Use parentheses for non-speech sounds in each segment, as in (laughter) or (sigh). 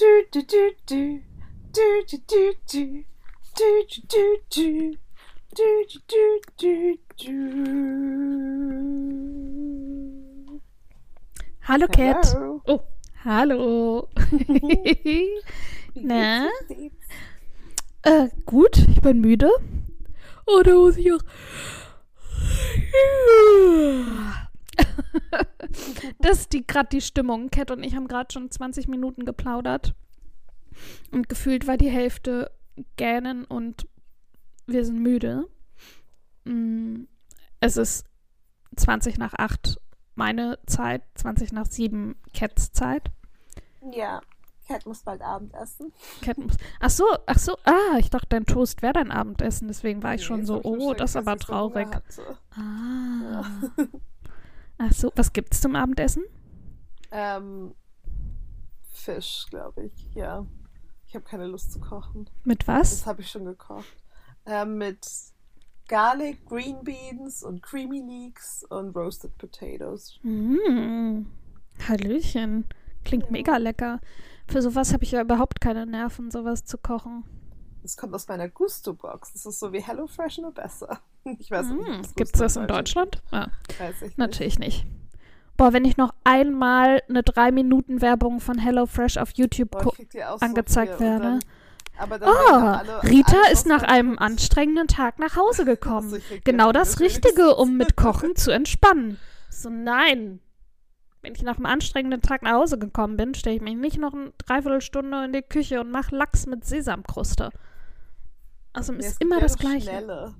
Du, du, du, du. Du, du, du, du. Du, du, du, du. Du, du, du, du, du. Hallo Cat. Hello. Oh, hallo. (laughs) Na? äh, gut, ich bin müde. Oh, da muss ich auch. (laughs) Das ist die gerade die Stimmung. Cat und ich haben gerade schon 20 Minuten geplaudert. Und gefühlt war die Hälfte gähnen und wir sind müde. Mm, Es ist 20 nach 8 meine Zeit, 20 nach 7 Cats Zeit. Ja, Cat muss bald Abendessen. Cat muss. Ach so, ach so. Ah, ich dachte, dein Toast wäre dein Abendessen. Deswegen war ich schon Nee, so, hab ich oh, das ist aber so traurig. hatte. Ah. Ja. (laughs) Ach so, was gibt's zum Abendessen? Ähm, Fisch, glaube ich. Ja. Ich habe keine Lust zu kochen. Mit Das was? habe ich schon gekocht. Ähm, mit Garlic, Green Beans und Creamy Leeks und Roasted Potatoes. Mm. Hallöchen. Klingt Ja. mega lecker. Für sowas habe ich ja überhaupt keine Nerven, sowas zu kochen. Das kommt aus meiner Gusto-Box. Das ist so wie HelloFresh, nur besser. (laughs) Ich weiß nicht, Mm. es Gibt's Gusto das in Deutschland? Ja, gibt. Weiß ich nicht. natürlich nicht. Boah, wenn ich noch einmal eine 3-Minuten-Werbung von HelloFresh auf YouTube Boah, so angezeigt und werde. Dann, Oh, alle, Rita alles, ist nach einem anstrengenden Tag nach Hause (laughs) gekommen. Also ich krieg Genau das Richtige, um mit Kochen (laughs) zu entspannen. So, nein. Wenn ich nach einem anstrengenden Tag nach Hause gekommen bin, stelle ich mich nicht noch eine Dreiviertelstunde in die Küche und mache Lachs mit Sesamkruste. Also es ist immer ja das Gleiche. Schnelle.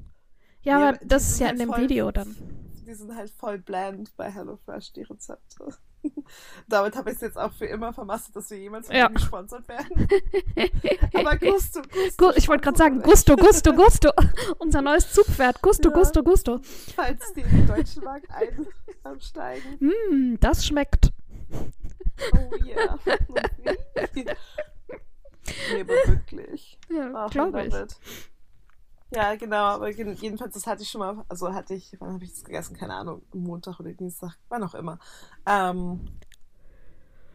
Ja, Ja, aber die das ist ja halt in dem voll- Video dann. Die sind halt voll bland bei HelloFresh, die Rezepte. (laughs) Damit habe ich es jetzt auch für immer vermasselt, dass wir jemals von Ja. gesponsert werden. (laughs) Aber Gusto, Gusto. Gu ich wollte gerade sagen, Gusto, Gusto, Gusto. (laughs) Unser neues Zugpferd. Gusto, Ja. Gusto, Gusto. Falls die in den deutschen Markt ein, einsteigen. Mm, das schmeckt. Oh yeah. Nee, aber wirklich. Ja, glaube ich. Ja, genau, aber jedenfalls, das hatte ich schon mal, also hatte ich, wann habe ich das gegessen? Keine Ahnung, Montag oder Dienstag, wann auch immer. Ähm,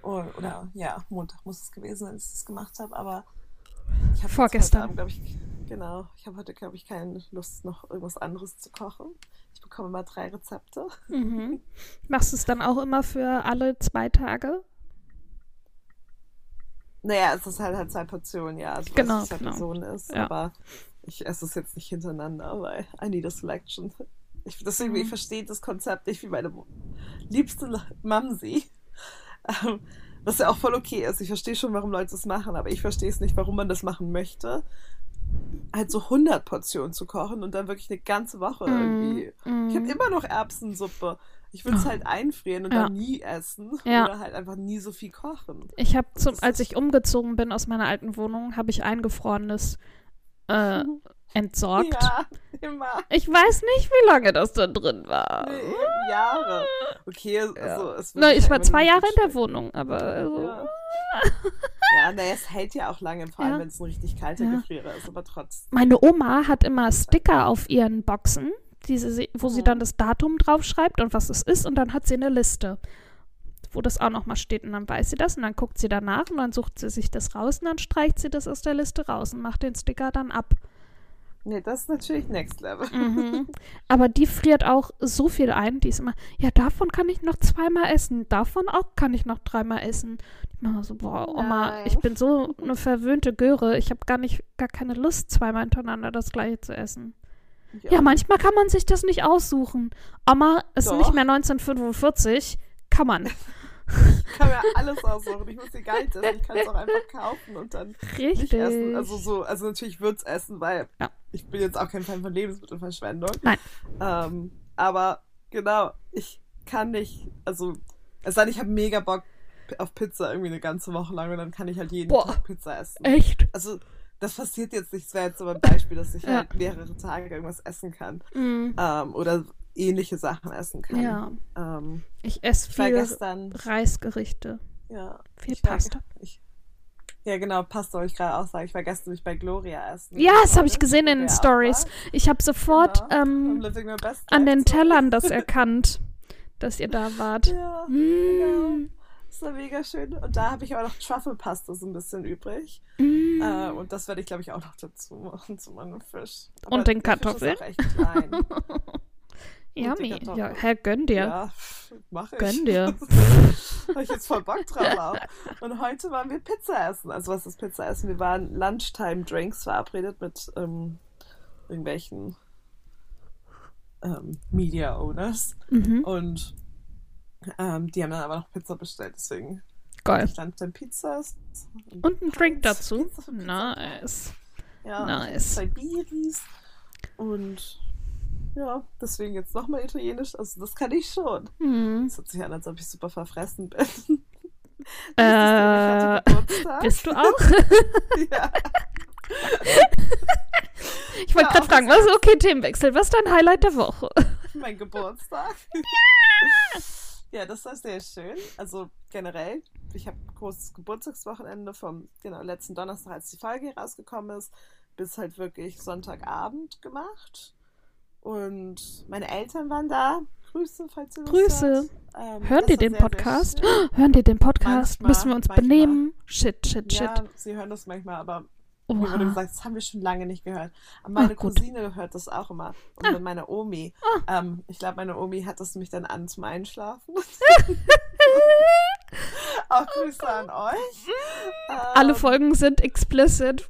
oder, oder ja, Montag muss es gewesen sein, dass ich das gemacht habe, aber ich habe Vorgestern. glaube ich, genau, ich habe heute, glaube ich, keine Lust, noch irgendwas anderes zu kochen. Ich bekomme mal drei Rezepte. Mhm. (laughs) Machst du es dann auch immer für alle zwei Tage? Naja, es ist halt halt zwei Portionen, ja, also Genau, es zwei genau. Personen ist, Ja. aber ich esse es jetzt nicht hintereinander, weil I need a selection. Ich, deswegen, Mhm. ich verstehe das Konzept nicht wie meine liebste Mamsi. Ähm, was ja auch voll okay ist. Ich verstehe schon, warum Leute das machen, aber ich verstehe es nicht, warum man das machen möchte. Halt so 100 Portionen zu kochen und dann wirklich eine ganze Woche irgendwie. Mm, Ich habe mm. immer noch Erbsensuppe. Ich würde es Oh. halt einfrieren und Ja. dann nie essen. Ja. Oder halt einfach nie so viel kochen. Ich habe zum, als ich umgezogen bin aus meiner alten Wohnung, habe ich eingefrorenes äh, (laughs) entsorgt. Ja, immer. Ich weiß nicht, wie lange das da drin war. Nee, eben Jahre. Okay, also es wird Na, ich halt war zwei Jahre in der. Wohnung, aber also, Ja. Ja, naja, es hält ja auch lange, vor allem wenn es ein richtig kalter. Gefrierer ist, aber trotzdem. meine Oma hat immer Sticker auf ihren Boxen, diese, wo sie dann das Datum draufschreibt und was es ist und dann hat sie eine Liste, wo das auch nochmal steht und dann weiß sie das und dann guckt sie danach und dann sucht sie sich das raus und dann streicht sie das aus der Liste raus und macht den Sticker dann ab. Nee, das ist natürlich Next Level. Mhm. (laughs) Aber die friert auch so viel ein, die ist immer, ja, davon kann ich noch zweimal essen, davon auch kann ich noch dreimal essen. Ich mache so, boah, Oma, Nein. ich bin so eine verwöhnte Göre, ich habe gar nicht, gar keine Lust, zweimal hintereinander das gleiche zu essen. Ja, manchmal kann man sich das nicht aussuchen. Oma ist Doch. nicht mehr 1945, kann man. Ich kann mir alles aussuchen. Ich muss die gar nicht essen. Ich kann es auch einfach kaufen und dann Richtig. nicht essen. Also so, also natürlich würde es essen, weil Ja. ich bin jetzt auch kein Fan von Lebensmittelverschwendung. Nein. Ähm, aber genau, ich kann nicht, also es sei denn, ich habe mega Bock auf Pizza irgendwie eine ganze Woche lang und dann kann ich halt jeden Boah. Tag Pizza essen. Echt? Also das passiert jetzt nicht, es wäre jetzt so ein Beispiel, dass ich Ja. halt mehrere Tage irgendwas essen kann Mm, ähm, oder ähnliche Sachen essen kann. Ja. Ähm, ich esse viel gestern, Reisgerichte, ja, viel ich war- Pasta. Ich, ja, genau, Pasta wollte ich gerade auch sagen. Ich war gestern nämlich bei Gloria essen. Ja, das habe ich gesehen in den Stories. Ich habe sofort Genau, ähm, an den. Tellern das (laughs) erkannt, dass ihr da wart. Ja, Mm. genau. Das war mega schön. Und da habe ich auch noch Truffle-Pasta so ein bisschen übrig. Mm. Äh, und das werde ich, glaube ich, auch noch dazu machen zu meinem Fisch. Aber Und den Kartoffeln? (laughs) Yummy. Ja, Herr, gönn dir. Ja, mach ich. Gönn dir. (laughs) Habe ich jetzt voll Bock drauf auch. Und heute waren wir Pizza essen. Also was ist Pizza essen? Wir waren Lunchtime-Drinks verabredet mit ähm, irgendwelchen ähm, Media-Owners. Mhm. Und ähm, die haben dann aber noch Pizza bestellt. Deswegen Geil. ich Lunchtime Pizzas. Und ein Drink dazu. Pizza Pizza. Nice. Ja, Nice. zwei Biris. Und ja, deswegen jetzt nochmal Italienisch. Also das kann ich schon. Es hört sich an, als ob ich super verfressen bin. (laughs) Äh. Bist du auch? (laughs) Ja. Ich wollte Ja, gerade fragen, was okay, Themenwechsel. Was ist dein Highlight der Woche? mein Geburtstag. Ja, (laughs) das war sehr schön. Also generell, ich habe großes Geburtstagswochenende vom genau, letzten Donnerstag, als die Folge hier rausgekommen ist, bis halt wirklich Sonntagabend gemacht. Und meine Eltern waren da. Grüße, falls ihr Grüße. hört. Ähm, Hören die den sehr, sehr Podcast? schön. (gasps) Hören die den Podcast? Manchmal, Müssen wir uns manchmal. benehmen? Shit, shit, shit. Ja, sie hören das manchmal, aber mir wurde Oha. gesagt, das haben wir schon lange nicht gehört. Aber meine Ach. Cousine hört das auch immer. Und Ah. meine Omi. Ähm, ich glaube, meine Omi hat das nämlich dann an zum Einschlafen. (laughs) auch Grüße an euch. Alle Ähm, Folgen sind explicit.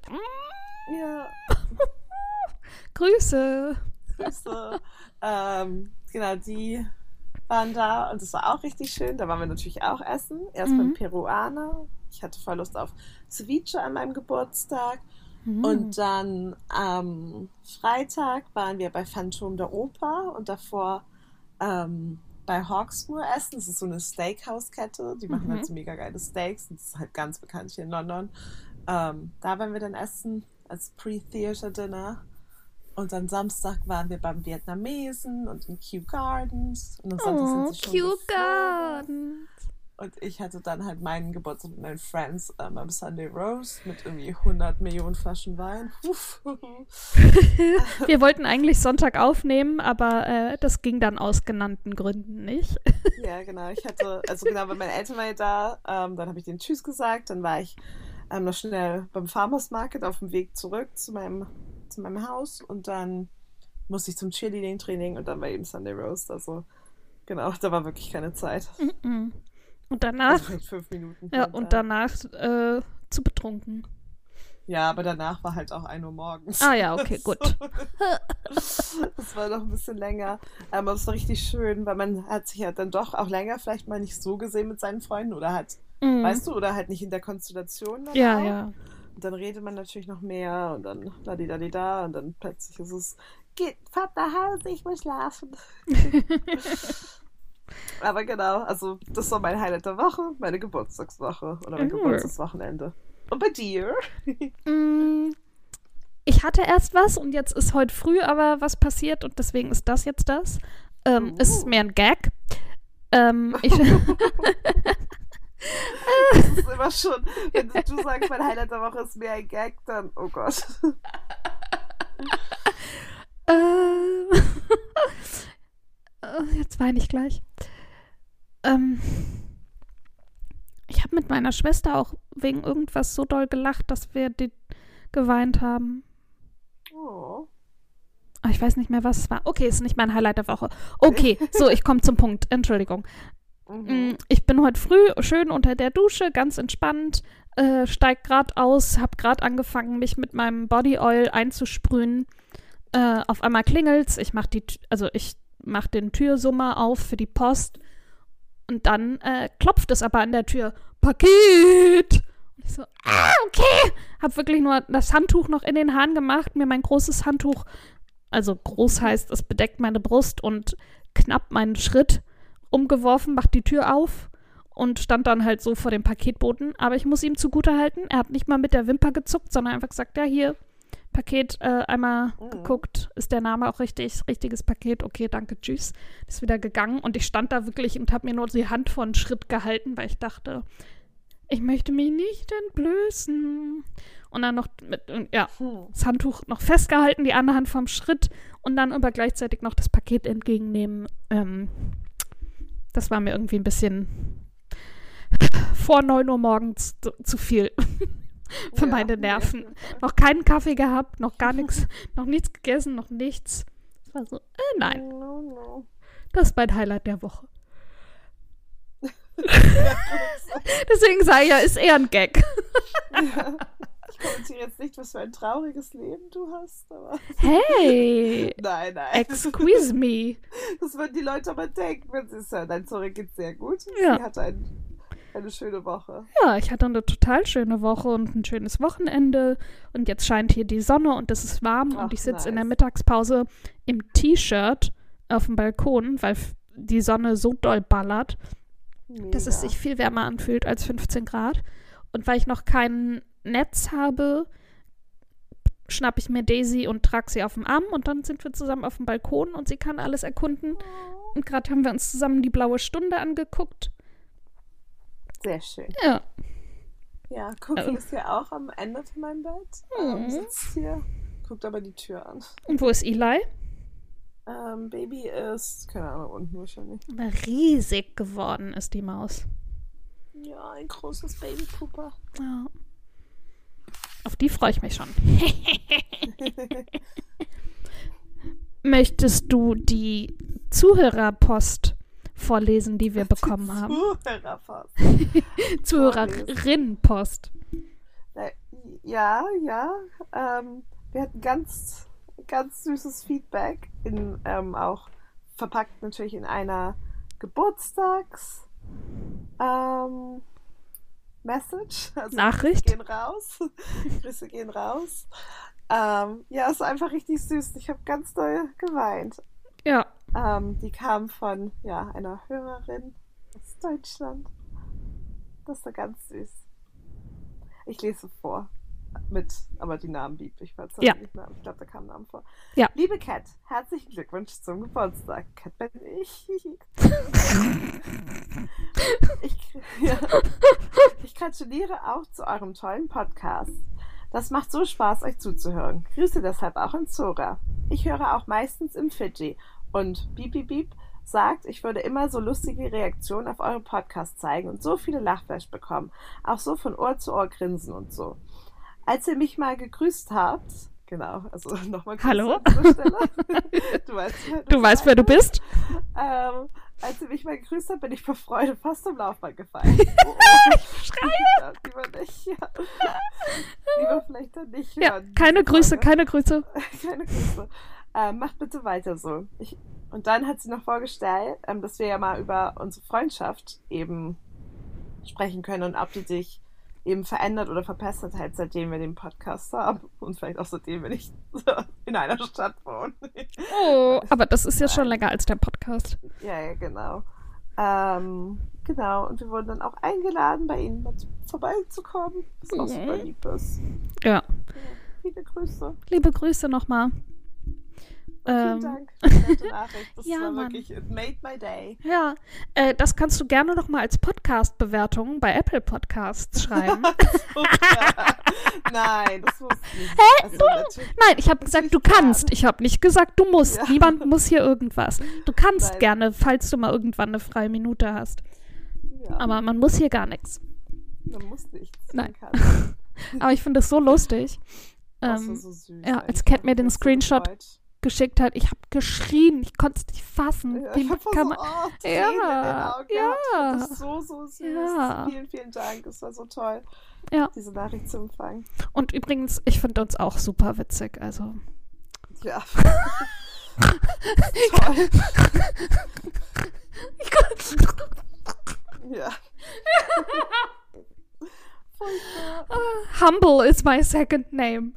Ja, (laughs) Grüße. Grüße. ähm, genau, die waren da und das war auch richtig schön. Da waren wir natürlich auch essen. Erst Mhm. beim Peruaner. Ich hatte voll Lust auf Ceviche an meinem Geburtstag. Hm. Und dann am Freitag waren wir bei Phantom der Oper und davor ähm, bei Hawksmoor essen. Das ist so eine Steakhouse-Kette. Die machen Mhm. halt so mega geile Steaks. Und das ist halt ganz bekannt hier in London. Ähm, da waren wir dann essen als Pre-Theater-Dinner. Und dann Samstag waren wir beim Vietnamesen und in Kew Gardens. Und am Sonntag Oh, sind sie schon Kew geflogen. Und ich hatte dann halt meinen Geburtstag mit meinen Friends ähm, am Sunday Roast mit irgendwie 100 Millionen Flaschen Wein. (laughs) Wir wollten eigentlich Sonntag aufnehmen, aber äh, das ging dann aus genannten Gründen nicht. (laughs) ja, genau. Ich hatte, also genau, weil meine Eltern waren ja da. Ähm, dann habe ich denen Tschüss gesagt. Dann war ich ähm, noch schnell beim Farmers Market auf dem Weg zurück zu meinem, zu meinem Haus. Und dann musste ich zum Cheerleading-Training und dann war eben Sunday Roast. Also genau, da war wirklich keine Zeit. Mhm. Und Also danach, vielleicht fünf Minuten. ja, und da. danach äh, zu betrunken. Ja, aber danach war halt auch 1 Uhr morgens. Ah ja, okay, (laughs) gut. Das war noch ein bisschen länger. Aber es war richtig schön, weil man hat sich ja dann doch auch länger vielleicht mal nicht so gesehen mit seinen Freunden oder halt, Mhm. weißt du, oder halt nicht in der Konstellation. dann Ja, ja. Und dann redet man natürlich noch mehr und dann da die da die da und dann plötzlich ist es, geht, fahrt nach Hause, ich will schlafen. (laughs) (laughs) aber genau, also das war mein Highlight der Woche, meine Geburtstagswoche oder mein Mhm. Geburtstagswochenende. Und bei dir? (laughs) Mm, Ich hatte erst was und jetzt ist heute früh aber was passiert und deswegen ist das jetzt das. Ähm, Es ist Uh. mehr ein Gag. Ähm, ich, (laughs) (laughs) Das ist immer schon, wenn du, sagst, mein Highlight der Woche ist mehr ein Gag, dann, oh Gott. Äh, jetzt weine ich gleich. Ähm, ich habe mit meiner Schwester auch wegen irgendwas so doll gelacht, dass wir die geweint haben. Oh. Ah, Ich weiß nicht mehr, was es war. Okay, ist nicht mein Highlight der Woche. Okay, (laughs) so, ich komme zum Punkt. Entschuldigung. Mhm. Mm, Ich bin heute früh schön unter der Dusche, ganz entspannt, äh, steig grad aus, hab grad angefangen, mich mit meinem Body Oil einzusprühen. Äh, auf einmal klingelt's, ich mach die, also ich mach den Türsummer auf für die Post und dann äh, klopft es aber an der Tür. Paket! Und ich so, ah, okay. Hab wirklich nur das Handtuch noch in den Haaren gemacht, mir mein großes Handtuch, also groß heißt, es bedeckt meine Brust und knapp meinen Schritt umgeworfen, macht die Tür auf und stand dann halt so vor dem Paketboten. Aber ich muss ihm zugutehalten, er hat nicht mal mit der Wimper gezuckt, sondern einfach gesagt, ja, hier, Paket äh, einmal Mhm. geguckt, ist der Name auch richtig, richtiges Paket, okay, danke, tschüss. Ist wieder gegangen und ich stand da wirklich und habe mir nur die Hand vor einen Schritt gehalten, weil ich dachte, ich möchte mich nicht entblößen. Und dann noch mit, ja, Hm. das Handtuch noch festgehalten, die andere Hand vom Schritt und dann aber gleichzeitig noch das Paket entgegennehmen. Ähm, das war mir irgendwie ein bisschen vor 9 Uhr morgens zu, zu viel (laughs) für Ja, meine nee, Nerven. Fall. Noch keinen Kaffee gehabt, noch gar (laughs) nichts, noch nichts gegessen, noch nichts. Es war so, äh, nein, No, no. das ist mein Highlight der Woche. (laughs) Deswegen sage ich ja, ist eher ein Gag. Ja. Ich kommentiere jetzt nicht, was für ein trauriges Leben du hast, aber. Hey, Nein, nein. excuse me. Das würden die Leute aber denken, wenn sie es hören. Dein Zurück geht sehr gut. Ja. Sie hatte ein, eine schöne Woche. Ja, ich hatte eine total schöne Woche und ein schönes Wochenende. Und jetzt scheint hier die Sonne und es ist warm. Ach, und ich sitze in der nice. Mittagspause im T-Shirt auf dem Balkon, weil die Sonne so doll ballert, dass es Mega. sich viel wärmer anfühlt als 15 Grad. Und weil ich noch kein Netz habe, schnapp ich mir Daisy und trage sie auf dem Arm und dann sind wir zusammen auf dem Balkon und sie kann alles erkunden. Und gerade haben wir uns zusammen die blaue Stunde angeguckt. Sehr schön. Ja. Ja, Cookie Ähm. ist ja auch am Ende von meinem Bett. Mhm. Ähm, sitzt hier, guckt aber die Tür an. Und wo ist Eli? Ähm, Baby ist, keine Ahnung, unten wahrscheinlich. Riesig geworden ist die Maus. Ja, ein großes Babypuper. Ja. Auf die freue ich mich schon. (laughs) (laughs) Möchtest du die Zuhörerpost vorlesen, die wir (laughs) bekommen haben? Zuhörerpost. (laughs) Zuhörerinnenpost. Äh, Ja, ja. Ähm, wir hatten ganz, ganz süßes Feedback, in, ähm, auch verpackt natürlich in einer Geburtstags ähm, Message. Also Nachricht? Grüße gehen raus. (laughs) Grüße gehen raus. Ähm, ja, es war einfach richtig süß. Ich habe ganz doll geweint. Ja. Ähm, die kam von ja, einer Hörerin aus Deutschland. Das war ganz süß. Ich lese vor. Mit, aber die Namen blieb. Ich weiß Ja. nicht mehr. Ich glaube, da kamen Namen vor. Ja. Liebe Cat, herzlichen Glückwunsch zum Geburtstag. Cat bin ich. (laughs) ich, ja. ich gratuliere auch zu eurem tollen Podcast. Das macht so Spaß, euch zuzuhören. Grüße deshalb auch in Zora. Ich höre auch meistens im Fidji. Und Beep Beep Beep sagt, ich würde immer so lustige Reaktionen auf eure Podcasts zeigen und so viele Lachflash bekommen. Auch so von Ohr zu Ohr grinsen und so. Als ihr mich mal gegrüßt habt, genau, also (laughs) nochmal Hallo? (laughs) Du weißt, wer Du weißt, wer du bist? ähm, als ihr mich mal gegrüßt habt, bin ich vor Freude fast zum Laufband gefallen. (laughs) Oh, oh. ich schreie! Lieber nicht, ja. Lieber vielleicht dann nicht Ja, hören. keine Grüße, keine Grüße. keine Grüße. Ähm, macht bitte weiter so. Ich, und dann hat sie noch vorgestellt, ähm, dass wir ja mal über unsere Freundschaft eben sprechen können und ob die sich eben verändert oder verbessert hat, seitdem wir den Podcast haben. Und vielleicht auch seitdem wir nicht (laughs) in einer Stadt wohnen. Oh, aber das ist ja schon länger als der Podcast. Ja, ja, genau. Ähm, genau, und wir wurden dann auch eingeladen, bei Ihnen mal zu- vorbeizukommen. Was auch super lieb ist. Ja. Ja, viele Grüße. Liebe Grüße nochmal. Vielen Ähm, Dank für (laughs) die nette Nachricht. Das ja, war Mann. wirklich, it made my day. Ja, äh, das kannst du gerne nochmal als Podcast-Bewertung bei Apple Podcasts schreiben. (laughs) Super. Nein, das ich nicht. Hä? Also, Nein, ich habe gesagt, du kannst. Ich habe nicht gesagt, du musst. Ja. Niemand muss hier irgendwas. Du kannst Nein. gerne, falls du mal irgendwann eine freie Minute hast. Ja, Aber man muss hier gar nichts. man muss nichts. Nein. (laughs) Aber ich finde das so lustig. Das Ähm, so süß. ja, als Ich Cat mir den so Screenshot gefreut. geschickt hat, ich habe geschrien. Ich konnte es nicht fassen. Ja, Wie ich kann so, man, oh, Tränen Ja, ja. Das ist so, so süß. Ja. Vielen, vielen Dank. Es war so toll, Ja. diese Nachricht zu empfangen. Und übrigens, ich finde uns auch super witzig. Also, Ja. (laughs) toll. Ja. (laughs) Furchtbar. humble is my second name.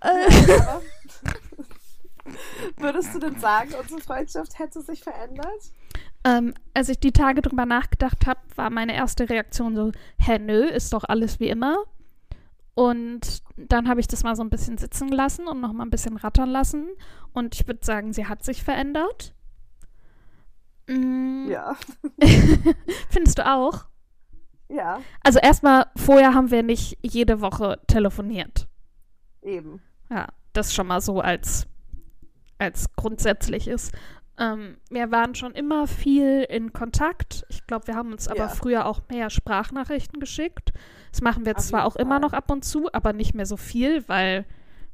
Aber (laughs) Würdest du denn sagen, unsere Freundschaft hätte sich verändert? ähm, als ich die Tage drüber nachgedacht habe, war meine erste Reaktion so, hä, nö, ist doch alles wie immer. Und dann habe ich das mal so ein bisschen sitzen lassen und noch mal ein bisschen rattern lassen. Und ich würde sagen, sie hat sich verändert. Mm, Ja. (laughs) Findest du auch? Ja, Also erstmal, vorher haben wir nicht jede Woche telefoniert. eben. Ja, das schon mal so als, als grundsätzliches. Ähm, wir waren schon immer viel in Kontakt. Ich glaube, wir haben uns aber Ja. früher auch mehr Sprachnachrichten geschickt. Das machen wir Auf zwar auch immer Fall. noch ab und zu, aber nicht mehr so viel, weil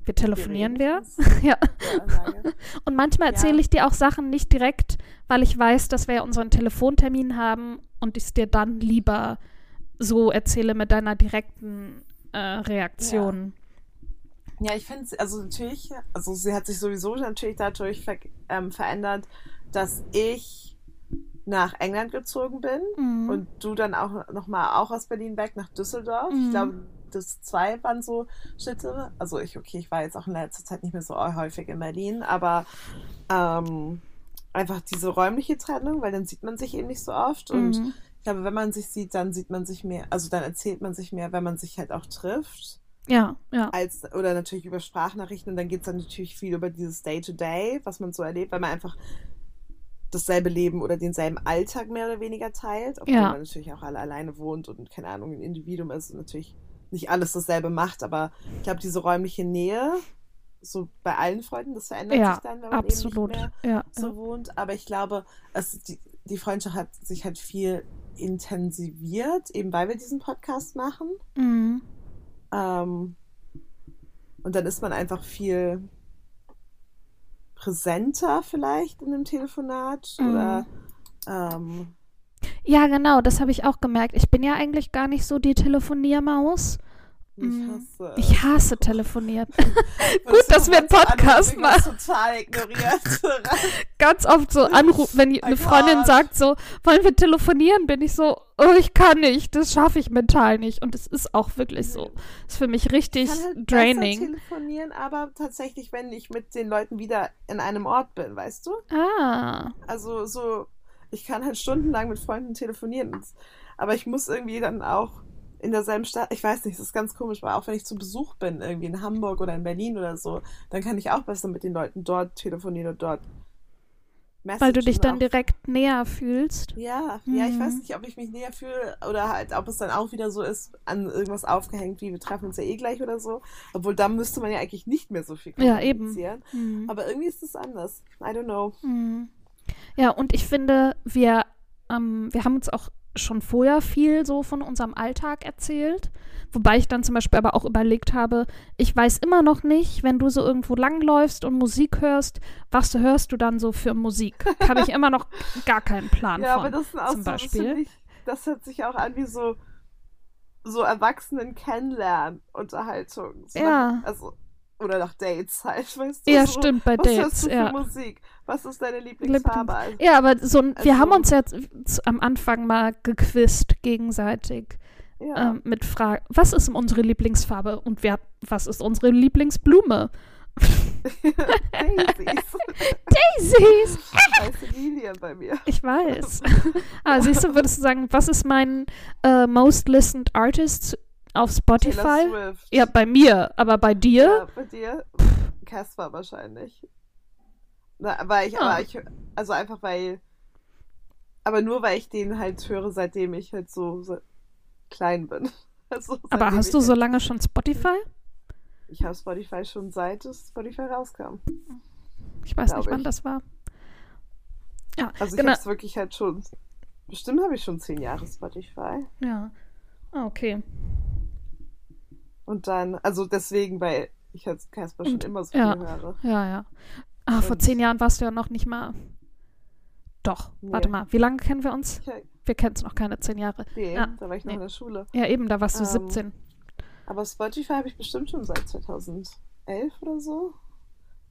wir telefonieren wir. (laughs) ja. Ja. Und manchmal Ja. erzähle ich dir auch Sachen nicht direkt, weil ich weiß, dass wir ja unseren Telefontermin haben und ich es dir dann lieber so erzähle mit deiner direkten äh, Reaktion. Ja, ich finde, also natürlich, also sie hat sich sowieso natürlich dadurch ver ähm, verändert, dass ich nach England gezogen bin Mhm. und du dann auch nochmal auch aus Berlin weg nach Düsseldorf. Mhm. Ich glaube, das zwei waren so Schritte. Also ich, okay, ich war jetzt auch in letzter Zeit nicht mehr so häufig in Berlin, aber ähm, einfach diese räumliche Trennung, weil dann sieht man sich eben nicht so oft und Mhm. Ich glaube, wenn man sich sieht, dann sieht man sich mehr, also dann erzählt man sich mehr, wenn man sich halt auch trifft Ja, ja. als oder natürlich über Sprachnachrichten und dann geht es dann natürlich viel über dieses Day-to-Day, was man so erlebt, weil man einfach dasselbe Leben oder denselben Alltag mehr oder weniger teilt, obwohl Ja. man natürlich auch alle alleine wohnt und keine Ahnung, ein Individuum ist und natürlich nicht alles dasselbe macht, aber ich glaube, diese räumliche Nähe, so bei allen Freunden, das verändert Ja, sich dann, wenn man Absolut. eben nicht mehr Ja, so wohnt, aber ich glaube, es, die, die Freundschaft hat sich halt viel intensiviert, eben weil wir diesen Podcast machen. Mhm. Ähm, und dann ist man einfach viel präsenter vielleicht in einem Telefonat Mhm. oder ähm, Ja, genau, das habe ich auch gemerkt. Ich bin ja eigentlich gar nicht so die Telefoniermaus. Ich Mhm. hasse. Ich hasse telefonieren. (laughs) (laughs) Gut, dass wir einen Podcast machen. total ignoriert. (laughs) Ganz oft so anrufen, wenn eine My Freundin sagt so, wollen wir telefonieren, bin ich so, oh, ich kann nicht, das schaffe ich mental nicht. Und es ist auch wirklich so. Ist für mich richtig ich kann halt draining. telefonieren, aber tatsächlich, wenn ich mit den Leuten wieder in einem Ort bin, weißt du? Ah, Also so, ich kann halt stundenlang mit Freunden telefonieren, aber ich muss irgendwie dann auch in derselben Stadt, ich weiß nicht, das ist ganz komisch, weil auch wenn ich zu Besuch bin, irgendwie in Hamburg oder in Berlin oder so, dann kann ich auch besser mit den Leuten dort telefonieren und dort weil du dich dann auch. direkt näher fühlst. Ja, ja, ich Mhm. weiß nicht, ob ich mich näher fühle oder halt, ob es dann auch wieder so ist, an irgendwas aufgehängt, wie wir treffen uns ja eh gleich oder so. Obwohl, da müsste man ja eigentlich nicht mehr so viel Ja, eben. kommunizieren. Mhm. Aber irgendwie ist es anders. I don't know. Mhm. Ja, und ich finde, wir, ähm, wir haben uns auch schon vorher viel so von unserem Alltag erzählt. Wobei ich dann zum Beispiel aber auch überlegt habe, ich weiß immer noch nicht, wenn du so irgendwo langläufst und Musik hörst, was hörst du dann so für Musik? Habe ich immer noch (laughs) gar keinen Plan Ja, von. aber das sind auch zum so, das, Beispiel. ich, das hört sich auch an wie so, so Erwachsenen kennenlernen, Unterhaltung. So Ja. Nach, also, oder nach Dates halt, weißt du? ja, so, stimmt, bei Was hörst Dates. du für Ja. Musik? Was ist deine Lieblingsfarbe? Also, ja, aber so, ein- wir Also- haben uns jetzt am Anfang mal gequizt gegenseitig. ja. ähm, mit Fragen, was ist unsere Lieblingsfarbe und wer, was ist unsere Lieblingsblume? Daisies. (laughs) Daisies! (laughs) Lilien bei mir. Ich weiß. (laughs) ah, siehst du, würdest du sagen, was ist mein äh, most listened artist auf Spotify? Ja, bei mir, aber bei dir? Ja, bei dir? Casper wahrscheinlich. Na, weil ich, Ah. aber ich, also einfach weil, aber nur weil ich den halt höre, seitdem ich halt so, so klein bin. (laughs) Also, aber hast du so halt, lange schon Spotify? Ich habe Spotify schon seit es Spotify rauskam. Ich weiß nicht, wann ich. das war. Ja, Also ich genau. habe es wirklich halt schon, bestimmt habe ich schon zehn Jahre Spotify. Ja. Ah, okay. Und dann, also deswegen, weil ich halt Casper schon immer so viel ja. höre. Ja, ja. Ah, vor zehn Jahren warst du ja noch nicht mal. Doch, Nee. warte mal. Wie lange kennen wir uns? Wir kennen es noch keine zehn Jahre. nee, Ja, da war ich noch nee. in der Schule. Ja, eben, da warst du Ähm, 17. Aber Spotify habe ich bestimmt schon seit 2011 oder so.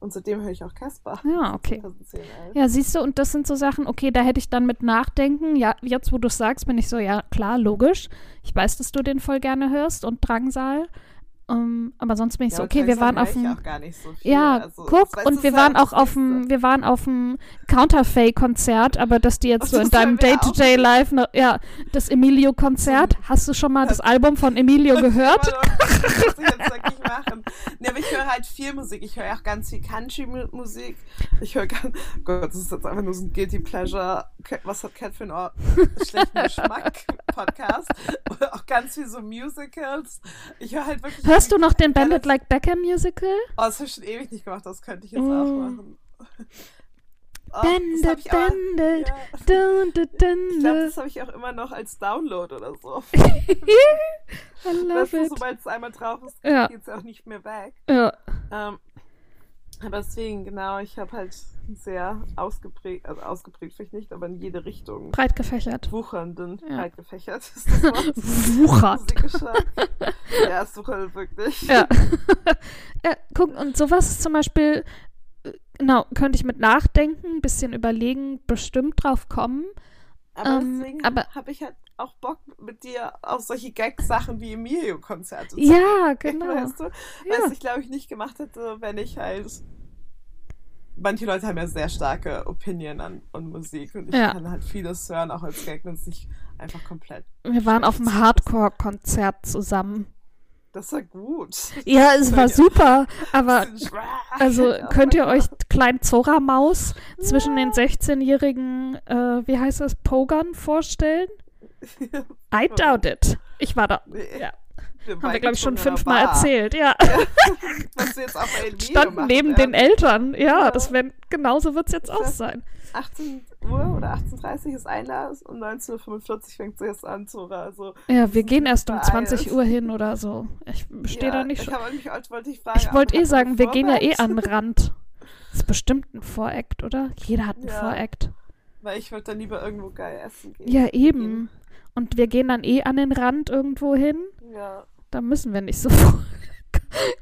Und seitdem höre ich auch Casper. Ja, okay. 2010, 11. Ja, siehst du, und das sind so Sachen, okay, da hätte ich dann mit Nachdenken, ja, jetzt wo du es sagst, bin ich so, ja, klar, logisch. Ich weiß, dass du den voll gerne hörst und Drangsal. Ähm, aber sonst bin ich Ja, so, okay, wir waren auf dem. so. Ja, Also, guck, und wir waren auch auf dem, wir waren auf dem Counterfeit-Konzert, aber dass die jetzt Ach, so in deinem wollen wir auch. Day-to-Day Live, ne, ja, das Emilio-Konzert, hast du schon mal das Album von Emilio (laughs) gehört? Das muss ich jetzt wirklich machen. Nee, aber ich höre halt viel Musik. Ich höre auch ganz viel Country-Musik. Ich höre ganz, Gott, das ist jetzt einfach nur so ein Guilty Pleasure. Was hat Cat für einen schlechten Geschmack? Podcast. Oder (laughs) auch ganz viel so Musicals. Ich höre halt wirklich. Hörst du noch den Bandit Like Beckham Musical? Oh, das habe ich schon ewig nicht gemacht. Das könnte ich jetzt auch Mm. machen. Oh, aber- Bände. ja. Dun, dun, dun, Ich glaube, das habe ich auch immer noch als Download oder so. (laughs) (laughs) I love Weißt du, sobald es einmal drauf ist, Ja. geht es auch nicht mehr weg. Ja. Ähm, aber deswegen, genau, ich habe halt sehr ausgeprägt, also ausgeprägt vielleicht nicht, aber in jede Richtung Breit gefächert. wuchernden, Ja. breit gefächert ist das Wort. (laughs) Wuchert. Ja, es wuchert wirklich. Ja. (laughs) ja. Guck, und sowas zum Beispiel, äh, genau, könnte ich mit nachdenken, ein bisschen überlegen, bestimmt drauf kommen. Aber Ähm, deswegen habe ich halt auch Bock mit dir auf solche Gag-Sachen wie Emilio-Konzerte zu Ja, (laughs) genau. Weißt du? Ja. Was ich, glaube ich, nicht gemacht hätte, wenn ich halt. Manche Leute haben ja sehr starke Opinion an, an Musik und ich Ja. kann halt vieles hören, auch als Gag, wenn es nicht einfach komplett. Wir waren auf einem Hardcore-Konzert zusammen. Das war gut. Ja, es war super, aber also Ja, könnt ihr euch Klein Zora Maus zwischen den 16-jährigen, äh, wie heißt das, Pogern vorstellen? (laughs) I doubt it. Ich war da. Ja, haben wir, glaube ich, schon fünfmal erzählt. Ja, Was (laughs) wir jetzt bei Emilio standen machen neben werden. den Eltern. Ja, Ja. das werden, genauso wird es jetzt auch sein. 18 Uhr oder 18.30 Uhr ist Einlass und 19.45 Uhr fängt es erst an, Zora. Also, Ja, wir gehen erst um beeilt. 20 Uhr hin oder so. Ich stehe da nicht ich schon. mich wollte ich fragen. Ich wollte eh sagen, wir gehen ja eh an den Rand. Das ist bestimmt ein Voreact, oder? Jeder hat einen Ja. Voreact. Weil ich wollte dann lieber irgendwo geil essen gehen. Ja, eben. Und wir gehen dann eh an den Rand irgendwo hin. Ja. Da müssen wir nicht so. (laughs)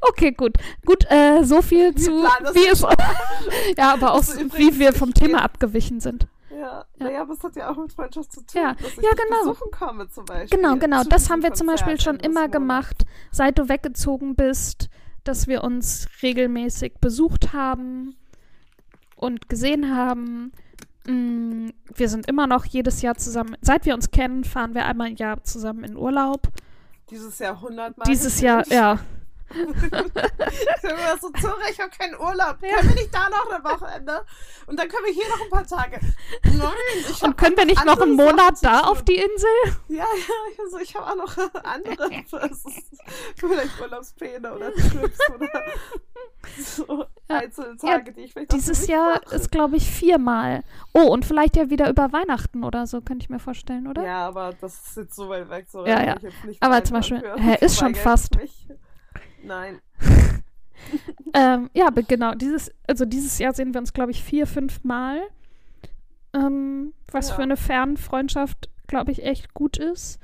Okay, gut. Gut, äh, so viel zu, wie ja es, (laughs) ja, aber auch, Also wie wir vom Thema abgewichen sind. Ja, Ja. naja, aber es hat ja auch mit Freundschaft zu tun. Ja, dass ich ja, genau. besuchen komme zum Beispiel. Genau, genau. Das haben wir zum Beispiel schon immer Monats. gemacht, seit du weggezogen bist, dass wir uns regelmäßig besucht haben und gesehen haben. Mm, Wir sind immer noch jedes Jahr zusammen. Seit wir uns kennen, fahren wir einmal im Jahr zusammen in Urlaub. Dieses Jahr 100 Mal. Dieses (laughs) Jahr, ja. immer so, Zora, ich habe keinen Urlaub. Können wir nicht da noch ein Wochenende? Und dann können wir hier noch ein paar Tage. Nein, Und können wir nicht noch einen Sachen Monat da auf die Insel? Ja, ja, also ich habe auch noch (laughs) andere (laughs) vielleicht Urlaubspläne oder Trips oder so Ja. einzelne Tage, die ich vielleicht Dieses Jahr mache. ist, glaube ich, viermal. Oh, und vielleicht ja wieder über Weihnachten oder so, könnte ich mir vorstellen, oder? Ja, aber das ist jetzt so weit weg. So Ja, ja. will ich jetzt nicht Aber zum Beispiel, hä, ist schon fast. ich mich. Nein. (laughs) Ähm, ja, genau, dieses, also dieses Jahr sehen wir uns, glaube ich, vier, fünf Mal. Ähm, was Ja. für eine Fernfreundschaft, glaube ich, echt gut ist.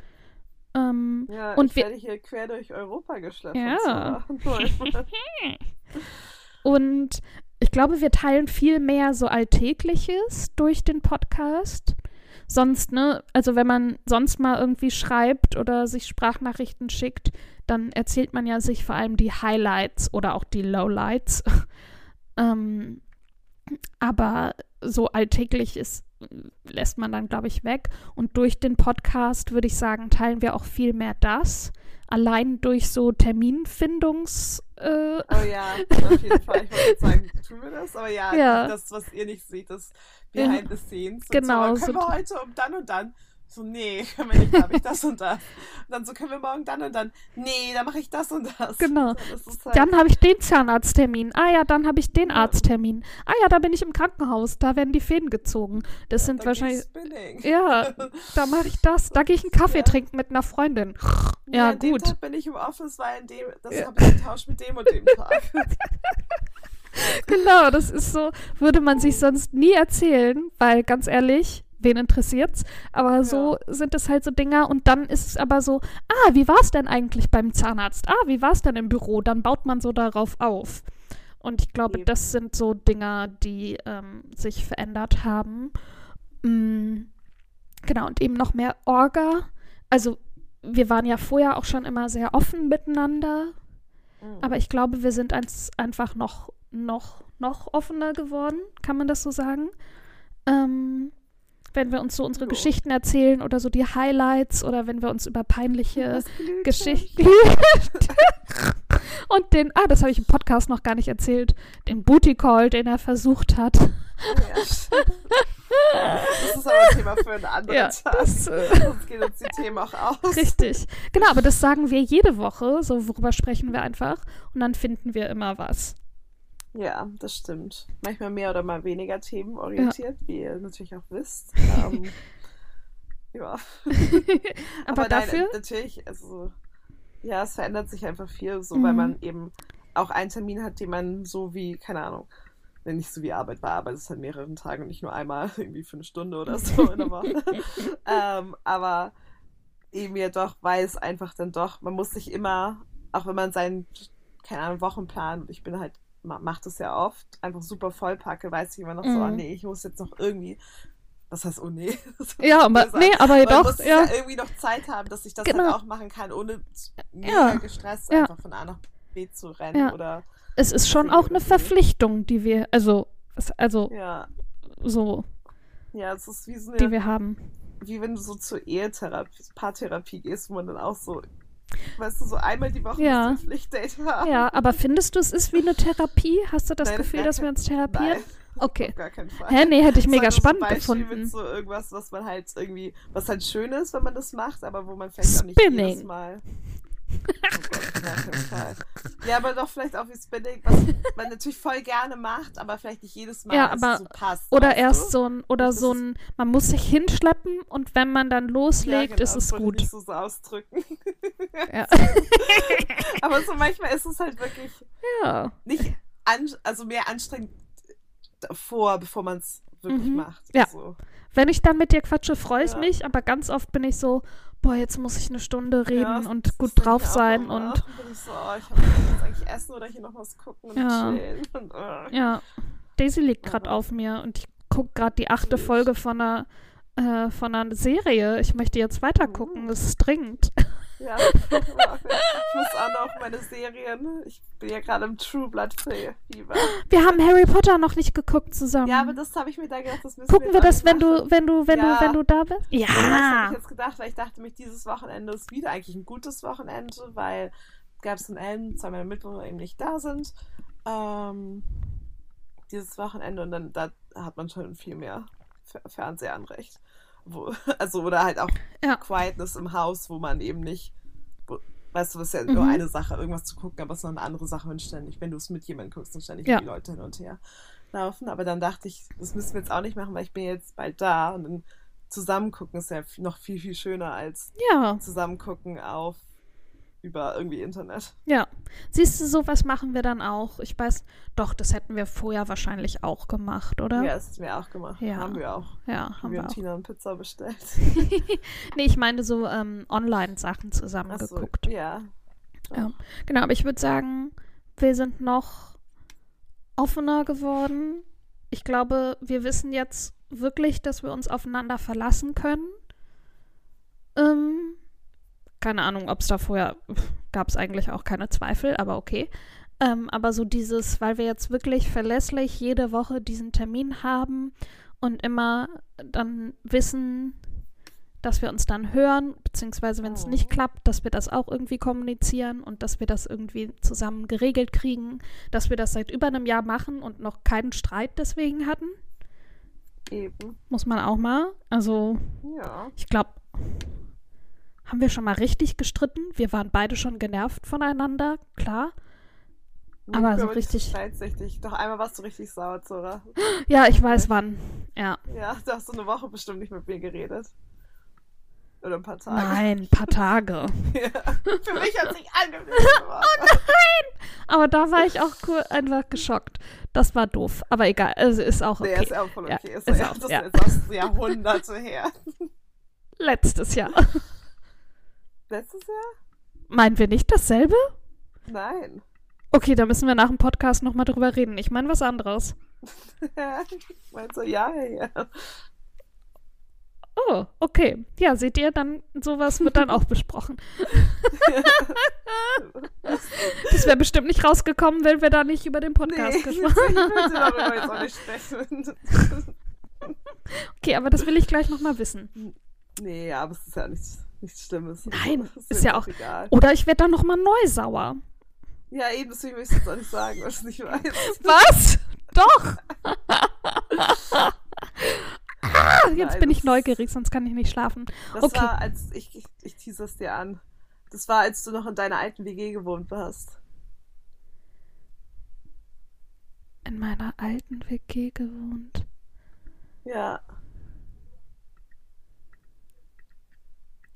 Ähm, Ja, Und ich wir- werde hier quer durch Europa geschleppt. Ja. (laughs) (laughs) und ich glaube, wir teilen viel mehr so Alltägliches durch den Podcast. Sonst, ne, also wenn man sonst mal irgendwie schreibt oder sich Sprachnachrichten schickt, dann erzählt man ja sich vor allem die Highlights oder auch die Lowlights. (laughs) ähm, aber so alltäglich ist, lässt man dann, glaube ich, weg. Und durch den Podcast, würde ich sagen, teilen wir auch viel mehr das. Allein durch so Terminfindungs- äh, Oh ja, auf jeden (laughs) Fall. Ich wollte sagen, tun wir das? Aber ja, Ja. das, was ihr nicht seht, das Ja. Behind the Scenes. Und Genau, So, so können wir heute um dann und dann? So, nee, (laughs) können wir nicht, da habe ich das und das. Und dann so, können wir morgen dann und dann? Nee, dann mache ich das und das. Genau. Dann halt, Dann habe ich den Zahnarzttermin. Ah ja, dann habe ich den Arzttermin. Ah ja, da bin ich im Krankenhaus. Da werden die Fäden gezogen. Das sind dann wahrscheinlich. Spinning. Ja, da mache ich das. Da gehe ich einen Kaffee Ja. trinken mit einer Freundin. Ja, dem gut. Tag bin ich im Office, weil in dem, das Ja. habe ich getauscht mit dem und dem (laughs) Tag. Genau, das ist so, würde man sich sonst nie erzählen, weil ganz ehrlich, wen interessiert's? Aber so sind es halt so Dinger und dann ist es aber so, ah, wie war's denn eigentlich beim Zahnarzt? Ah, wie war's denn im Büro? Dann baut man so darauf auf. Und ich glaube, Eben. das sind so Dinger, die ähm, sich verändert haben. Mm, genau, und eben noch mehr Orga. Also, wir waren ja vorher auch schon immer sehr offen miteinander. Aber ich glaube, wir sind eins einfach noch, noch, noch offener geworden, kann man das so sagen? Ähm, wenn wir uns so unsere Ja. Geschichten erzählen oder so die Highlights oder wenn wir uns über peinliche Geschichten. (laughs) (laughs) Und den, ah, das habe ich im Podcast noch gar nicht erzählt, den Booty Call, den er versucht hat. nicht. Ja, (laughs) das ist aber ein Thema für einen anderen Ja, Tag. das, äh, Sonst geht uns die Themen auch aus. Richtig. Genau, aber das sagen wir jede Woche, so worüber sprechen wir einfach und dann finden wir immer was. Ja, das stimmt. Manchmal mehr oder mal weniger themenorientiert, wie ihr natürlich auch wisst. (laughs) Ähm, ja. (laughs) (laughs) Aber, nein, dafür, natürlich, also ja, es verändert sich einfach viel, so Mhm. weil man eben auch einen Termin hat, den man so wie, keine Ahnung, wenn nicht so wie Arbeit war, Arbeit ist halt mehreren Tagen und nicht nur einmal, irgendwie für eine Stunde oder so in der Woche. ähm, aber eben ja doch weiß einfach dann doch, man muss sich immer, auch wenn man seinen, keine Ahnung, Wochenplan, ich bin halt, ma- mach das ja oft, einfach super vollpacke, weiß ich immer noch so, Mhm. oh nee, ich muss jetzt noch irgendwie, was heißt oh nee? (laughs) Das ja, aber, nee, aber Man doch, muss ja. ja irgendwie noch Zeit haben, dass ich das Genau. halt auch machen kann, ohne mega Ja. gestresst Ja. einfach von A nach B zu rennen Ja. oder Es ist schon auch eine Verpflichtung, die wir, also, es- also, ja. so, Ja, es ist wie so die eine, wir haben. wie wenn du so zur Ehetherapie, Paartherapie gehst, wo man dann auch so, weißt du, so einmal die Woche Ja. ein Pflichtdate haben. Ja, aber findest du, es ist wie eine Therapie? Hast du das Nein, Gefühl, dass wir uns therapieren? Nein, Okay. auf gar keinen Fall. Hä, nee, hätte ich mega so spannend Beispiel gefunden. Mit so irgendwas, was man halt irgendwie, was halt schön ist, wenn man das macht, aber wo man vielleicht auch nicht Spinning. jedes Mal. Oh. Ja, aber doch vielleicht auch wie Spinning, was man natürlich voll gerne macht, aber vielleicht nicht jedes Mal Ja, aber- so passt. Oder weißt erst so ein, oder Das so ein, man muss sich hinschleppen und wenn man dann loslegt, ja, genau, ist es gut. Nicht so, so ausdrücken. Ja. (laughs) aber so manchmal ist es halt wirklich ja. nicht, an, also mehr anstrengend davor, bevor man es wirklich Mhm. macht. Ja. So. Wenn ich dann mit dir quatsche, freue ich Ja. mich, aber ganz oft bin ich so, boah, jetzt muss ich eine Stunde reden Ja, und gut drauf sein und bin ich so, oh, ich hab jetzt eigentlich essen oder hier noch was gucken und Ja. chillen. Und, ja, Daisy liegt gerade auf mir und ich gucke gerade die achte. Folge von einer, äh, von einer Serie. Ich möchte jetzt weiter gucken, Mhm. das ist dringend. (laughs) Ja, (laughs) ich muss auch noch meine Serien. Ich bin ja gerade im True Blood Fieber. Wir haben Harry Potter noch nicht geguckt zusammen. Ja, aber das habe ich mir da gedacht, das müssen Gucken wir wir das, wenn du, wenn du, wenn Ja. du, wenn du da bist? Ja, das habe ich jetzt gedacht, weil ich dachte mich, dieses Wochenende ist wieder eigentlich ein gutes Wochenende, weil gab es in Elm, zwei meiner Mitbewohner eben nicht da sind. Ähm, dieses Wochenende und dann da hat man schon viel mehr Fer Fernsehanrecht. Wo, (laughs) also, oder halt auch Ja. Quietness im Haus, wo man eben nicht, wo, weißt du, das ist ja nur Mhm. eine Sache, irgendwas zu gucken, aber es ist noch eine andere Sache, wenn ständig, wenn du es mit jemandem guckst und ständig Ja. die Leute hin und her laufen. Aber dann dachte ich, das müssen wir jetzt auch nicht machen, weil ich bin jetzt bald da und dann zusammen gucken ist ja noch viel, viel schöner als Ja, zusammen gucken auf über irgendwie Internet. ja. Siehst du, sowas machen wir dann auch. Ich weiß, doch, das hätten wir vorher wahrscheinlich auch gemacht, oder? Ja, das haben wir auch gemacht. Ja. Haben wir auch. Ja, haben wir wir auch. Tina und Pizza bestellt. (laughs) Nee, ich meine so ähm, Online-Sachen zusammen Ach so, ja. Ja. Genau, aber ich würde sagen, wir sind noch offener geworden. Ich glaube, wir wissen jetzt wirklich, dass wir uns aufeinander verlassen können. Ähm, keine Ahnung, ob es da vorher gab es eigentlich auch keine Zweifel, aber okay. Ähm, aber so dieses, weil wir jetzt wirklich verlässlich jede Woche diesen Termin haben und immer dann wissen, dass wir uns dann hören, beziehungsweise wenn es Oh. nicht klappt, dass wir das auch irgendwie kommunizieren und dass wir das irgendwie zusammen geregelt kriegen, dass wir das seit über einem Jahr machen und noch keinen Streit deswegen hatten, Eben. muss man auch mal. Also Ja. ich glaube, haben wir schon mal richtig gestritten. Wir waren beide schon genervt voneinander, klar. Aber Ich so nicht richtig- Streitsüchtig. Doch einmal warst du richtig sauer, Zora. (gasps) Ja, ich weiß wann. Ja. Ja, du hast so eine Woche bestimmt nicht mit mir geredet. Oder ein paar Tage. Nein, ein paar Tage. (laughs) Ja. Für mich hat sich angefühlt. (laughs) Oh Aber da war ich auch cool, einfach geschockt. Das war doof. Aber egal, also ist auch Nee, okay. ist ja auch voll Ja, okay. ist ist ja, auch- das ja. ist aus Jahrhunderte her. (laughs) Letztes Jahr. Letztes Jahr? Meinen wir nicht dasselbe? Nein. Okay, da müssen wir nach dem Podcast nochmal drüber reden. Ich meine was anderes. ich meine so Jahre her. Oh, okay. Ja, seht ihr, dann sowas wird dann auch besprochen. (laughs) Das wäre bestimmt nicht rausgekommen, wenn wir da nicht über den Podcast Nee, (laughs) gesprochen sprechen. (laughs) Okay, aber das will ich gleich nochmal wissen. Nee, aber es ist ja nichts, nichts Schlimmes. Nein, (laughs) Es ist ja auch- egal. Oder ich werde dann nochmal neu sauer. Ja, eben, deswegen will ich es jetzt auch nicht sagen, weil ich es nicht weiß. (laughs) Was? Doch! ah, jetzt Nein, bin ich neugierig, sonst kann ich nicht schlafen. Das Okay. war, als ich, ich, ich tease es dir an. Das war, als du noch in deiner alten WG gewohnt hast. in meiner alten WG gewohnt. Ja.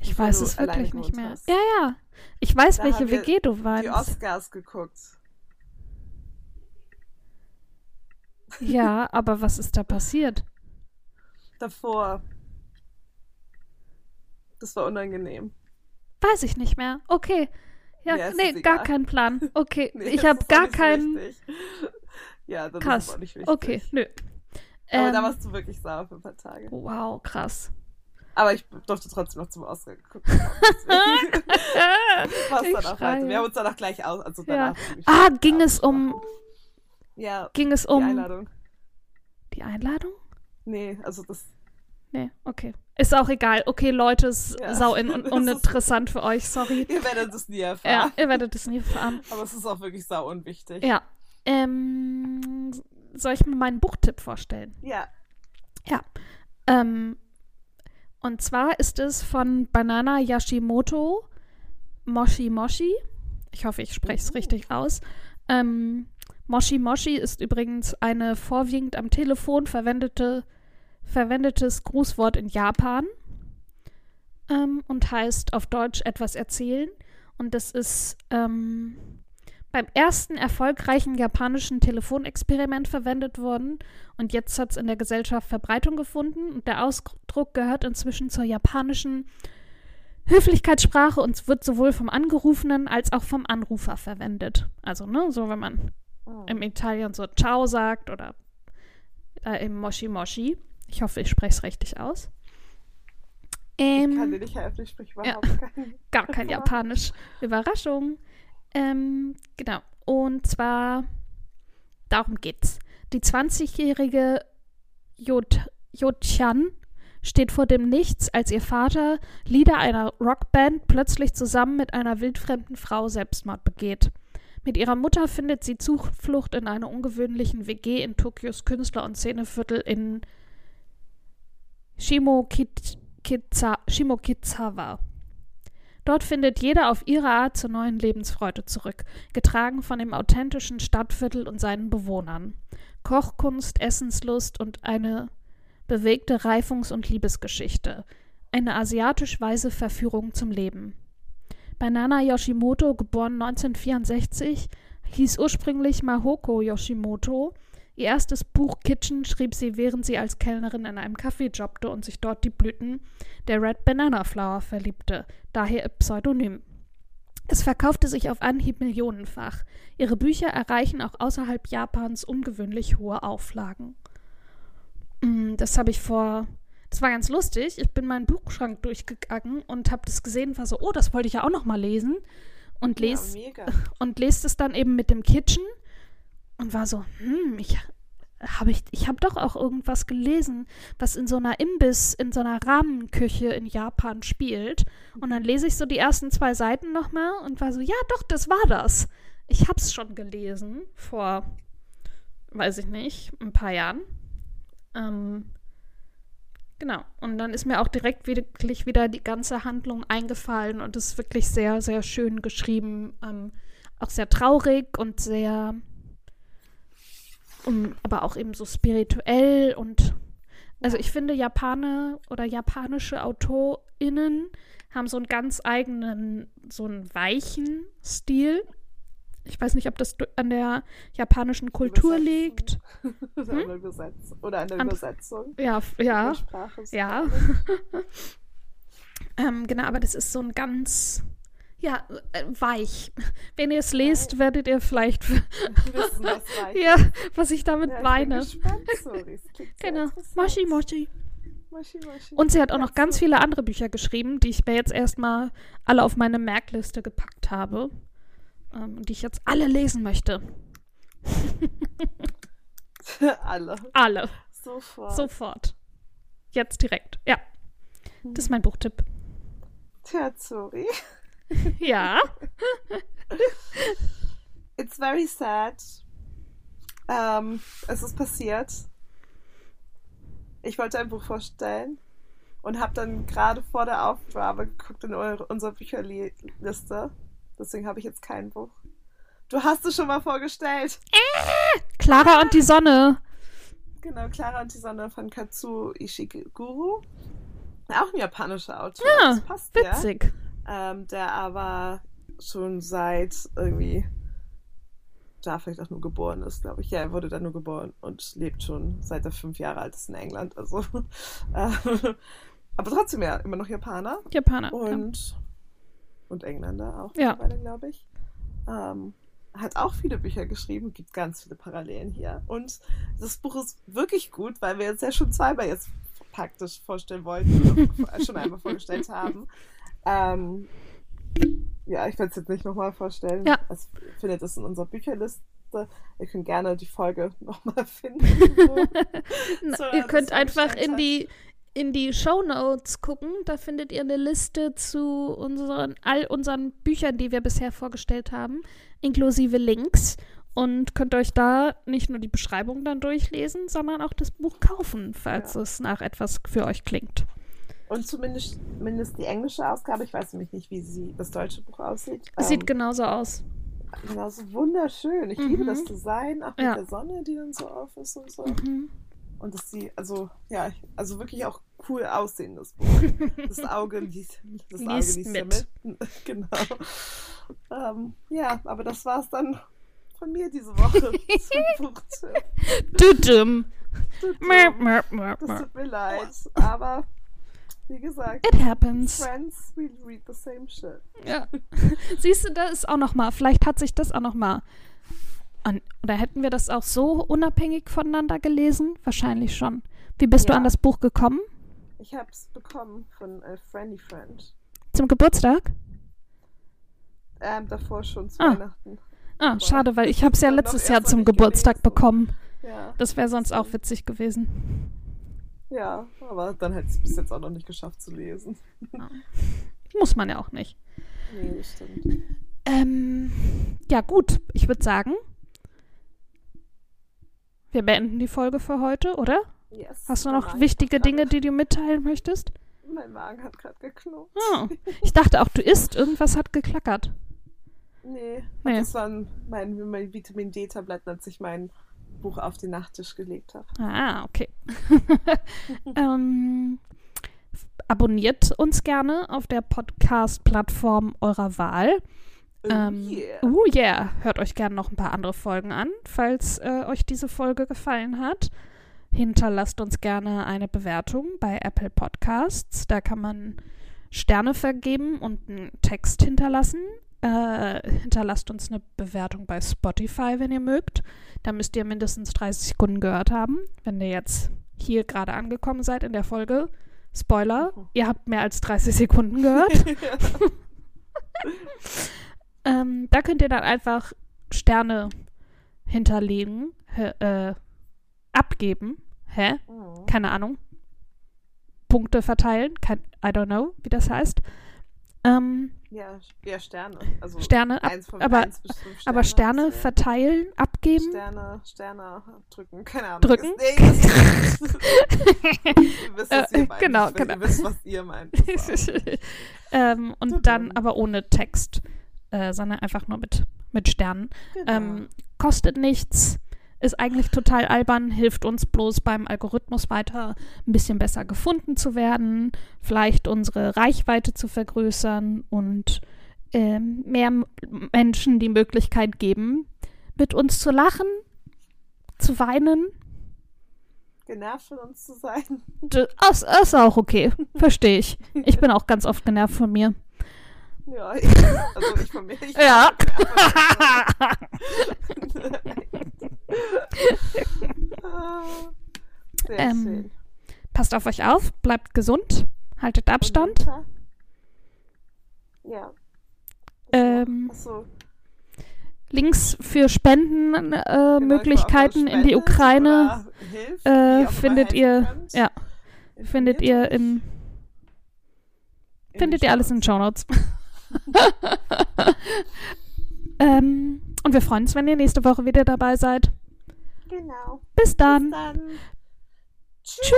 Ich weiß es wirklich nicht mehr. hast. Ja, ja. Ich weiß, Da welche WG du Die meinst. Oscars geguckt. Ja, (laughs) aber was ist da passiert? Davor. Das war unangenehm. Weiß ich nicht mehr. Okay. Ja, Ja, nee, ist gar keinen Plan. (laughs) Okay, Nee, ich habe ist gar keinen. Ja, das ist Krass. auch nicht wichtig. Okay, nö. Aber da Ähm, warst du wirklich sauer für ein paar Tage. wow, krass. Aber ich durfte trotzdem noch zum Oscar geguckt haben. Auch (laughs) (laughs) schreie. weiter. Wir haben uns danach gleich aus. Also Ja. danach ziemlich Ah, ging es um. Ja, ging es die um Einladung. die Einladung? Nee, also das. Nee, okay. Ist auch egal. Okay, Leute, ist Ja. sau in (laughs) un uninteressant für euch, sorry. Ihr werdet es nie Ja, erfahren. ihr werdet es nie erfahren. Aber es ist auch wirklich sau unwichtig. Ja. Ähm, soll ich mir meinen Buchtipp vorstellen? Ja. Ähm, und zwar ist es von Banana Yashimoto Moshi Moshi. Ich hoffe, ich spreche es Mhm. richtig aus. Ähm, Moshi Moshi ist übrigens eine vorwiegend am Telefon verwendete, verwendetes Grußwort in Japan ähm, und heißt auf Deutsch etwas erzählen. Und das ist ähm, beim ersten erfolgreichen japanischen Telefonexperiment verwendet worden und jetzt hat es in der Gesellschaft Verbreitung gefunden und der Ausdruck gehört inzwischen zur japanischen Höflichkeitssprache und wird sowohl vom Angerufenen als auch vom Anrufer verwendet. Also, ne, so wenn man Oh. im Italien so Ciao sagt oder äh, im Moshi Moshi. Ich hoffe, ich spreche es richtig aus. Ich kann Ähm, dir nicht helfen, ich spreche ja. überhaupt kein (laughs) gar kein Super. Japanisch. Überraschung. Ähm, genau. Und zwar, darum geht's. Die 20-jährige Jod Jodchan steht vor dem Nichts, als ihr Vater, Leader einer Rockband, plötzlich zusammen mit einer wildfremden Frau Selbstmord begeht. Mit ihrer Mutter findet sie Zuflucht in einer ungewöhnlichen WG in Tokios Künstler- und Szeneviertel in Shimokitza Shimokizawa. Dort findet jeder auf ihre Art zur neuen Lebensfreude zurück, getragen von dem authentischen Stadtviertel und seinen Bewohnern. Kochkunst, Essenslust und eine bewegte Reifungs- und Liebesgeschichte. Eine asiatisch-weise Verführung zum Leben. Banana Yoshimoto, geboren 1964, hieß ursprünglich Mahoko Yoshimoto. Ihr erstes Buch Kitchen schrieb sie, während sie als Kellnerin in einem Café jobbte und sich dort die Blüten der Red Banana Flower verliebte, daher ihr Pseudonym. Es verkaufte sich auf Anhieb millionenfach. Ihre Bücher erreichen auch außerhalb Japans ungewöhnlich hohe Auflagen. Mm, Das habe ich vor. Das war ganz lustig. Ich bin meinen Buchschrank durchgegangen und habe das gesehen und war so, oh, das wollte ich ja auch noch mal lesen. Und lese Ja, (laughs) und lest es dann eben mit dem Kitchen und war so, hm, ich habe ich, ich habe doch auch irgendwas gelesen, was in so einer Imbiss, in so einer Rahmenküche in Japan spielt. Und dann lese ich so die ersten zwei Seiten nochmal und war so, ja, doch, das war das. Ich hab's schon gelesen vor, weiß ich nicht, ein paar Jahren. Ähm, genau. Und dann ist mir auch direkt wirklich wieder die ganze Handlung eingefallen und ist wirklich sehr, sehr schön geschrieben. Ähm, auch sehr traurig und sehr, um, aber auch eben so spirituell und also ich finde Japaner oder japanische AutorInnen haben so einen ganz eigenen, so einen weichen Stil. Ich weiß nicht, ob das an der japanischen Kultur liegt. Oder, (laughs) Hm? an der Übersetzung. Oder an der An- Übersetzung. Ja, ja. Ja. (laughs) ähm, genau, aber das ist so ein ganz, ja, äh, weich. Wenn ihr es lest, werdet ihr vielleicht, Wissen, was (laughs) ja, was ich damit Ja, ich meine. Klingt sehr Genau. Moshi Moshi. Moshi, Moshi. Und sie hat auch noch ganz so. viele andere Bücher geschrieben, die ich mir jetzt erstmal alle auf meine Merkliste gepackt habe. Ähm, die ich jetzt alle lesen möchte. (laughs) Alle. Alle. Sofort. Sofort. Jetzt direkt. Ja. Das ist mein Buchtipp. Tja, sorry. (laughs) Ja. It's very sad. Ähm, es ist passiert. Ich wollte ein Buch vorstellen und habe dann gerade vor der Aufgabe geguckt in eure, unsere Bücherliste. Deswegen habe ich jetzt kein Buch. Du hast es schon mal vorgestellt. Clara und die Sonne. Genau, Clara und die Sonne von Katsuo Ishiguro. Auch ein japanischer Autor. Ja, das passt Witzig. ja. Ähm, der aber schon seit irgendwie da vielleicht auch nur geboren ist, glaube ich. Ja, er wurde da nur geboren und lebt schon seit er fünf Jahre alt ist in England. Also, (laughs) äh, aber trotzdem ja immer noch Japaner Japaner. und, und Engländer auch Ja. mittlerweile, glaube ich. Ähm, hat auch viele Bücher geschrieben, gibt ganz viele Parallelen hier. Und das Buch ist wirklich gut, weil wir jetzt ja schon zweimal jetzt praktisch vorstellen wollten, (laughs) schon einmal vorgestellt haben. Ähm, ja, ich werde es jetzt nicht nochmal vorstellen. Ja. Es findet es in unserer Bücherliste. Ihr könnt gerne die Folge (laughs) nochmal finden. (laughs) Na, so, ihr könnt einfach in die in die Show Notes gucken. Da findet ihr eine Liste zu unseren all unseren Büchern, die wir bisher vorgestellt haben, inklusive Links und könnt euch da nicht nur die Beschreibung dann durchlesen, sondern auch das Buch kaufen, falls Ja. es nach etwas für euch klingt. Und zumindest, zumindest die englische Ausgabe. Ich weiß nämlich nicht, wie sie, das deutsche Buch aussieht. Es sieht Ähm, genauso aus. Genau, so wunderschön. Ich liebe Mhm. das Design, auch mit Ja. der Sonne, die dann so auf ist und so. Mhm. Und dass sie, also, ja, also wirklich auch cool aussehen, das Buch. Das (laughs) Auge liest, das Auge Liest liest mit. mit. (laughs) genau. Ähm, ja, aber das war's dann von mir diese Woche (laughs) zum Buchtipp. Tut mir leid, aber wie gesagt, It happens. Friends, we read the same shit. Ja. (laughs) Siehst du, da ist auch noch mal, vielleicht hat sich das auch noch mal an, oder hätten wir das auch so unabhängig voneinander gelesen? Wahrscheinlich schon. Wie bist du Ja. an das Buch gekommen? Ich hab's bekommen von äh, Friendly Friend. Zum Geburtstag? Ähm, davor schon zu Ah. Weihnachten. Ah, Boah. schade, weil ich habe es ja letztes Jahr zum Geburtstag gelesen. bekommen. Ja, Das wäre sonst auch witzig gewesen. Ja, aber dann hätte ich es bis jetzt auch noch nicht geschafft zu lesen. Muss man ja auch nicht. Nee, das stimmt. Ähm, ja, gut. Ich würde sagen, wir beenden die Folge für heute, oder? Yes. Hast du noch wichtige Dinge, die du mitteilen möchtest? Mein Magen hat gerade geknurrt. Ah, ich dachte auch, du isst. Irgendwas hat geklackert. Nee, Nee. das waren mein, mein Vitamin D-Tabletten, als ich mein Buch auf den Nachttisch gelegt habe. Ah, okay. (laughs) ähm, abonniert uns gerne auf der Podcast-Plattform eurer Wahl. Ähm, yeah. Oh yeah, hört euch gerne noch ein paar andere Folgen an, falls äh, euch diese Folge gefallen hat. Hinterlasst uns gerne eine Bewertung bei Apple Podcasts. Da kann man Sterne vergeben und einen Text hinterlassen. Äh, hinterlasst uns eine Bewertung bei Spotify, wenn ihr mögt. Da müsst ihr mindestens 30 Sekunden gehört haben. Wenn ihr jetzt hier gerade angekommen seid in der Folge, Spoiler, Mhm. ihr habt mehr als 30 Sekunden gehört. (laughs) (laughs) Ähm, da könnt ihr dann einfach Sterne hinterlegen, äh, abgeben. Hä? Mhm. Keine Ahnung. Punkte verteilen. Kein, I don't know, wie das heißt. Ähm, ja, ja, Sterne. Also Sterne, ab, eins von aber, eins bis fünf aber Sterne verteilen, abgeben. Sterne, Sterne drücken, keine Ahnung. Drücken? Ist, nee, das (laughs) ihr wisst, was Äh, ihr meint. genau, Ich- genau. Ihr wisst, was ihr meint. Das war- (laughs) ähm, und Tudum. dann aber ohne Text, äh, sondern einfach nur mit, mit Sternen. Genau. Ähm, kostet nichts, ist eigentlich total albern, hilft uns bloß beim Algorithmus weiter ein bisschen besser gefunden zu werden, vielleicht unsere Reichweite zu vergrößern und ähm, mehr Menschen die Möglichkeit geben, mit uns zu lachen, zu weinen. Genervt von uns zu sein. Das ist auch okay, verstehe ich. Ich bin auch ganz oft genervt von mir. Ja, ich, also ich von mir. Ich Ja. (laughs) (laughs) Sehr Ähm, schön. Passt auf euch auf, bleibt gesund, haltet Abstand. Ja. Ähm, Achso, Links für Spendenmöglichkeiten genau, in die Ukraine Hilf, äh, findet ihr, ja, findet ihr in, findet ihr alles in Show Notes. (laughs) ähm, und wir freuen uns, wenn ihr nächste Woche wieder dabei seid. Genau. Bis dann. Bis dann. Tschüss.